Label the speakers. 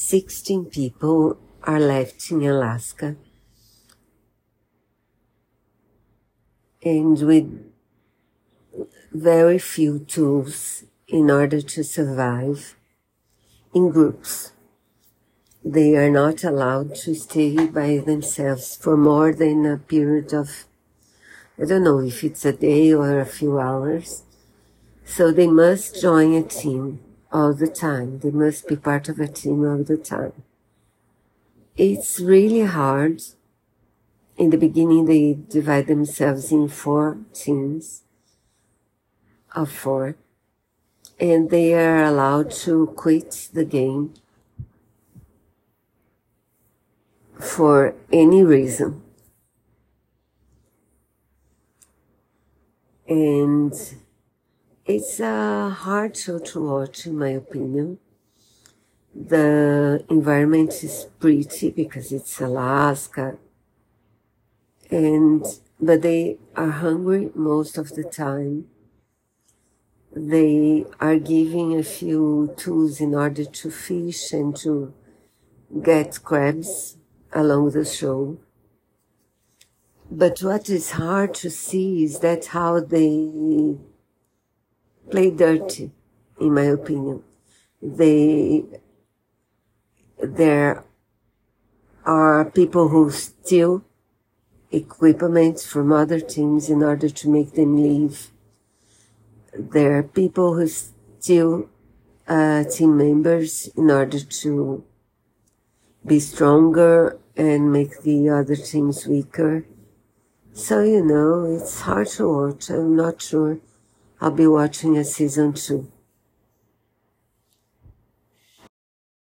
Speaker 1: 16 people are left in Alaska. And with very few tools in order to survive in groups. They are not allowed to stay by themselves for more than a period of, I don't know if it's a day or a few hours. So they must join a team all the time. They must be part of a team all the time. It's really hard. In the beginning, they divide themselves in four teams of four, and they are allowed to quit the game for any reason. And it's a hard show to watch, in my opinion. The environment is pretty because it's Alaska. And, but they are hungry most of the time. They are giving a few tools in order to fish and to get crabs along the show. But what is hard to see is that how they play dirty, in my opinion. They, there are people who steal equipment from other teams in order to make them leave. There are people who steal uh, team members in order to be stronger and make the other teams weaker. So, you know, it's hard to watch. I'm not sure Abeua tinha season zantiu.